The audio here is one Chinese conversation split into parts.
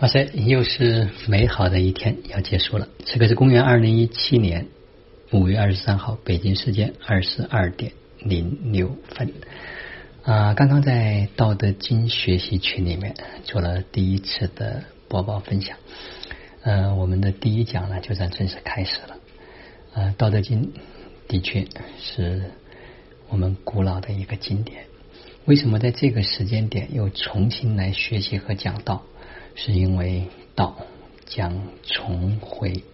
哇塞，又是美好的一天要结束了。这个是公元二零一七年五月二十三号，北京时间二十二点零六分。啊，刚刚在《道德经》学习群里面做了第一次的播报分享。嗯，我们的第一讲呢，就算正式开始了。呃，《道德经》的确是我们古老的一个经典。为什么在这个时间点又重新来学习和讲道？是因为道将重回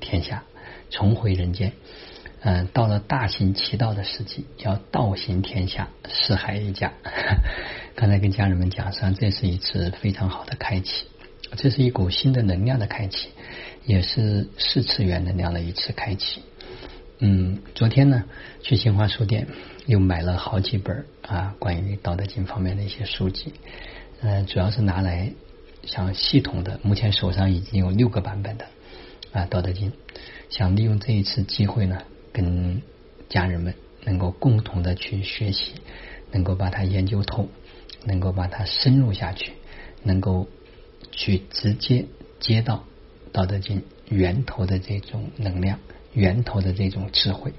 天下，重回人间。嗯，到了大行其道的时期，要道行天下，四海一家。刚才跟家人们讲，实际上这是一次非常好的开启，这是一股新的能量的开启，也是四次元能量的一次开启。嗯，昨天呢，去新华书店又买了好几本啊，关于《道德经》方面的一些书籍。嗯，主要是拿来想系统的，目前手上已经有六个版本的啊《道德经》，想利用这一次机会呢，跟家人们能够共同的去学习，能够把它研究透，能够把它深入下去，能够去直接接到《道德经》源头的这种能量，源头的这种智慧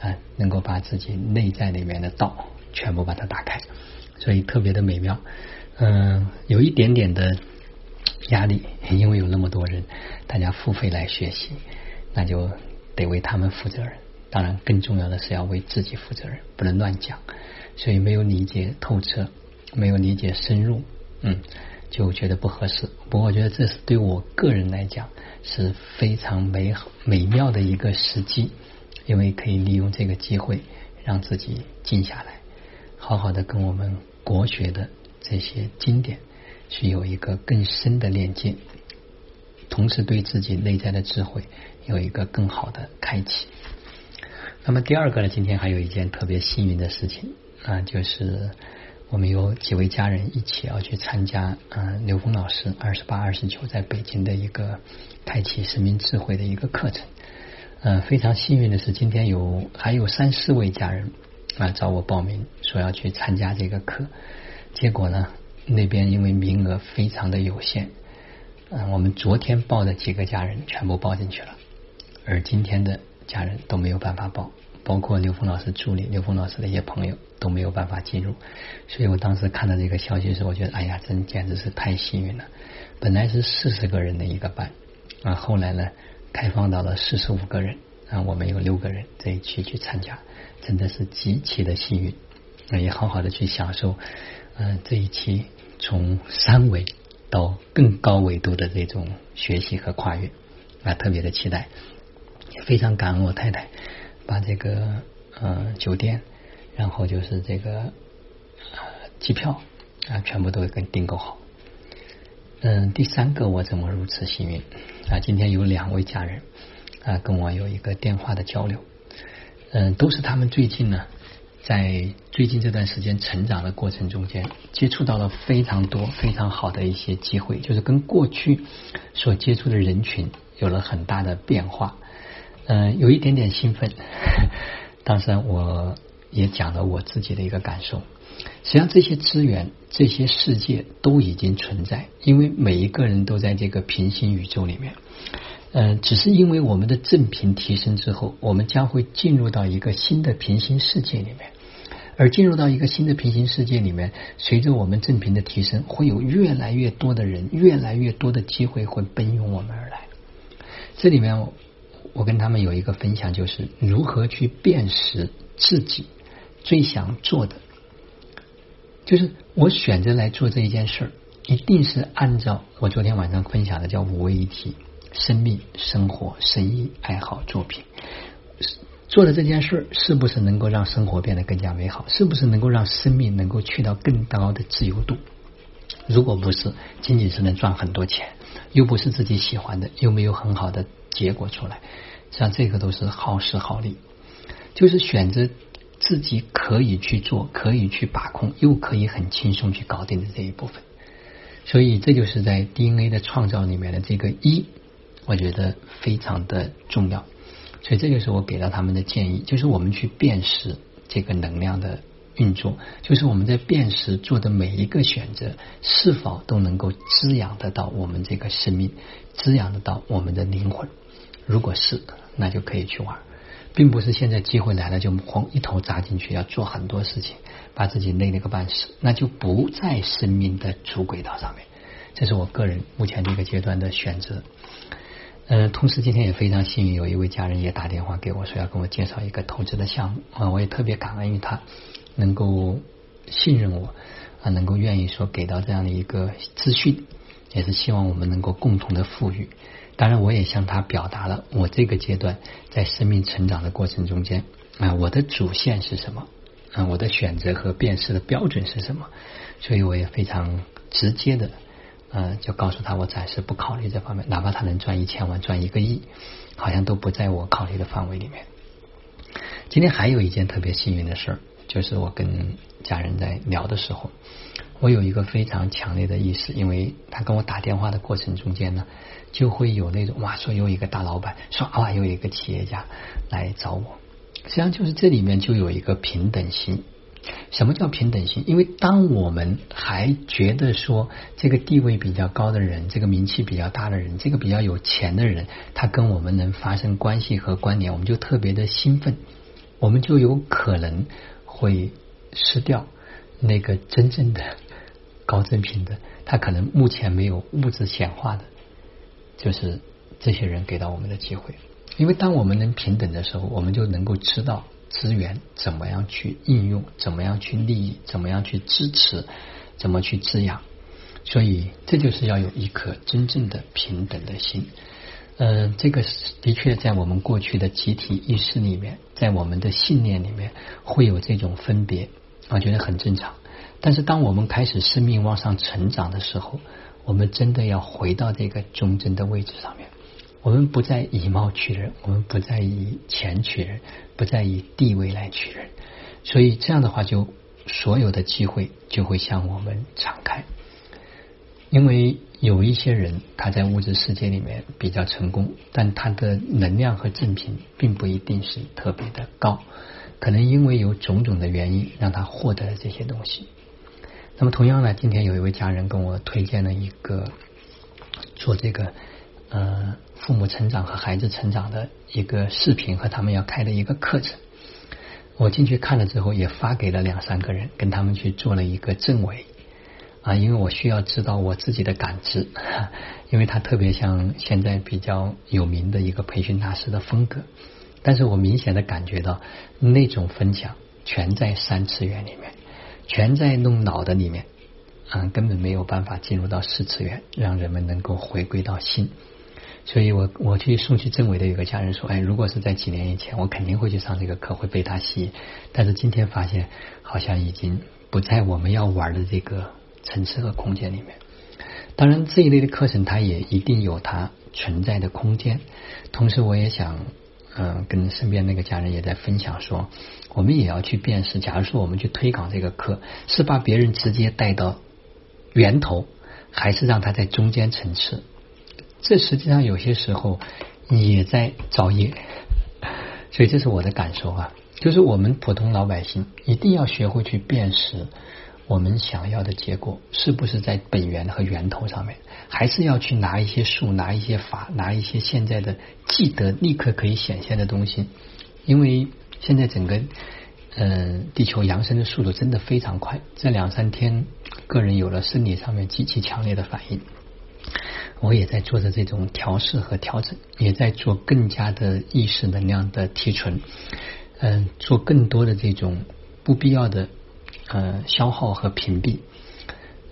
啊，能够把自己内在里面的道全部把它打开，所以特别的美妙。嗯，有一点点的压力，因为有那么多人，大家付费来学习，那就得为他们负责任。当然，更重要的是要为自己负责任，不能乱讲。所以没有理解透彻，没有理解深入，嗯，就觉得不合适。不过，我觉得这是对我个人来讲是非常美好美妙的一个时机，因为可以利用这个机会让自己静下来，好好的跟我们国学的。这些经典去有一个更深的链接，同时对自己内在的智慧有一个更好的开启。那么第二个呢？今天还有一件特别幸运的事情啊，就是我们有几位家人一起要去参加啊刘峰老师二十八、二十九在北京的一个开启生命智慧的一个课程。呃，非常幸运的是，今天有还有三四位家人啊找我报名，说要去参加这个课。结果呢？那边因为名额非常的有限，嗯，我们昨天报的几个家人全部报进去了，而今天的家人都没有办法报，包括刘峰老师助理、刘峰老师的一些朋友都没有办法进入。所以我当时看到这个消息的时候，我觉得哎呀，真简直是太幸运了。本来是四十个人的一个班啊，后来呢开放到了四十五个人啊，我们有六个人这一期去参加，真的是极其的幸运，那也好好的去享受。嗯，这一期从三维到更高维度的这种学习和跨越啊，特别的期待，也非常感恩我太太把这个呃酒店，然后就是这个机票啊，全部都给订购好。嗯，第三个我怎么如此幸运啊？今天有两位家人啊跟我有一个电话的交流，嗯，都是他们最近呢。在最近这段时间成长的过程中间，接触到了非常多非常好的一些机会，就是跟过去所接触的人群有了很大的变化。嗯，有一点点兴奋。当时我也讲了我自己的一个感受。实际上，这些资源、这些世界都已经存在，因为每一个人都在这个平行宇宙里面。嗯，只是因为我们的正频提升之后，我们将会进入到一个新的平行世界里面。而进入到一个新的平行世界里面，随着我们正频的提升，会有越来越多的人，越来越多的机会会奔涌我们而来。这里面，我跟他们有一个分享，就是如何去辨识自己最想做的。就是我选择来做这一件事儿，一定是按照我昨天晚上分享的叫五位一体：生命、生活、生意、爱好、作品。做的这件事是不是能够让生活变得更加美好？是不是能够让生命能够去到更高的自由度？如果不是，仅仅是能赚很多钱，又不是自己喜欢的，又没有很好的结果出来，像这个都是耗时耗力。就是选择自己可以去做、可以去把控，又可以很轻松去搞定的这一部分。所以，这就是在 DNA 的创造里面的这个一，我觉得非常的重要。所以这就是我给到他们的建议，就是我们去辨识这个能量的运作，就是我们在辨识做的每一个选择，是否都能够滋养得到我们这个生命，滋养得到我们的灵魂。如果是，那就可以去玩，并不是现在机会来了就慌一头扎进去，要做很多事情，把自己累了个半死，那就不在生命的主轨道上面。这是我个人目前这个阶段的选择。呃，同时今天也非常幸运，有一位家人也打电话给我说要跟我介绍一个投资的项目啊，我也特别感恩于他能够信任我啊，能够愿意说给到这样的一个资讯，也是希望我们能够共同的富裕。当然，我也向他表达了我这个阶段在生命成长的过程中间啊，我的主线是什么啊，我的选择和辨识的标准是什么，所以我也非常直接的。嗯，就告诉他我暂时不考虑这方面，哪怕他能赚一千万、赚一个亿，好像都不在我考虑的范围里面。今天还有一件特别幸运的事儿，就是我跟家人在聊的时候，我有一个非常强烈的意识，因为他跟我打电话的过程中间呢，就会有那种哇，说有一个大老板，说哇，有一个企业家来找我，实际上就是这里面就有一个平等心。什么叫平等性？因为当我们还觉得说这个地位比较高的人，这个名气比较大的人，这个比较有钱的人，他跟我们能发生关系和关联，我们就特别的兴奋，我们就有可能会失掉那个真正的高正平的，他可能目前没有物质显化的，就是这些人给到我们的机会。因为当我们能平等的时候，我们就能够知道。资源怎么样去应用？怎么样去利益？怎么样去支持？怎么去滋养？所以这就是要有一颗真正的平等的心。嗯，这个的确在我们过去的集体意识里面，在我们的信念里面会有这种分别，我觉得很正常。但是当我们开始生命往上成长的时候，我们真的要回到这个忠贞的位置上面。我们不再以貌取人，我们不再以钱取人，不再以地位来取人，所以这样的话，就所有的机会就会向我们敞开。因为有一些人他在物质世界里面比较成功，但他的能量和正品并不一定是特别的高，可能因为有种种的原因让他获得了这些东西。那么同样呢，今天有一位家人跟我推荐了一个做这个。呃，父母成长和孩子成长的一个视频和他们要开的一个课程，我进去看了之后，也发给了两三个人，跟他们去做了一个证伪。啊，因为我需要知道我自己的感知，因为他特别像现在比较有名的一个培训大师的风格，但是我明显的感觉到那种分享全在三次元里面，全在弄脑的里面，啊，根本没有办法进入到四次元，让人们能够回归到心。所以我我去送去政委的有个家人说，哎，如果是在几年以前，我肯定会去上这个课，会被他吸引。但是今天发现，好像已经不在我们要玩的这个层次和空间里面。当然，这一类的课程它也一定有它存在的空间。同时，我也想，嗯，跟身边那个家人也在分享说，我们也要去辨识。假如说我们去推广这个课，是把别人直接带到源头，还是让他在中间层次？这实际上有些时候也在造业，所以这是我的感受啊。就是我们普通老百姓一定要学会去辨识我们想要的结果是不是在本源和源头上面，还是要去拿一些术、拿一些法、拿一些现在的记得立刻可以显现的东西。因为现在整个嗯地球扬升的速度真的非常快，这两三天个人有了生理上面极其强烈的反应。我也在做着这种调试和调整，也在做更加的意识能量的提纯，嗯，做更多的这种不必要的呃消耗和屏蔽。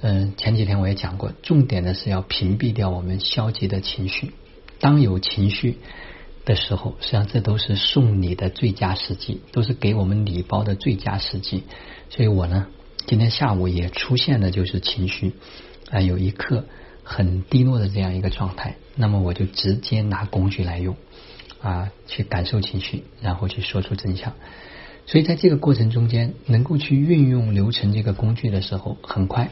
嗯，前几天我也讲过，重点的是要屏蔽掉我们消极的情绪。当有情绪的时候，实际上这都是送礼的最佳时机，都是给我们礼包的最佳时机。所以我呢，今天下午也出现的就是情绪啊，有一刻。很低落的这样一个状态，那么我就直接拿工具来用啊，去感受情绪，然后去说出真相。所以在这个过程中间，能够去运用流程这个工具的时候，很快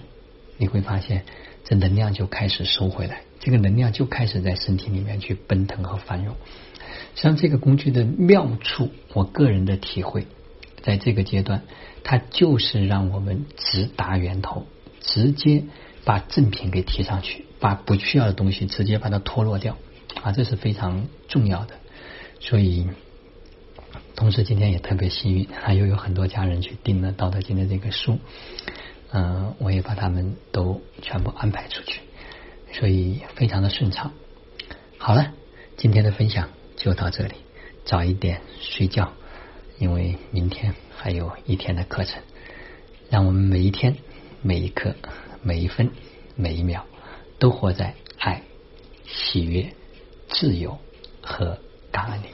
你会发现，这能量就开始收回来，这个能量就开始在身体里面去奔腾和繁荣。像这个工具的妙处，我个人的体会，在这个阶段，它就是让我们直达源头，直接把正品给提上去，把不需要的东西直接把它脱落掉啊，这是非常重要的。所以，同时今天也特别幸运，啊，又有很多家人去订了《道德经》的这个书，嗯，我也把他们都全部安排出去，所以非常的顺畅。好了，今天的分享就到这里，早一点睡觉。因为明天还有一天的课程，让我们每一天、每一刻、每一分、每一秒都活在爱、喜悦、自由和感恩里。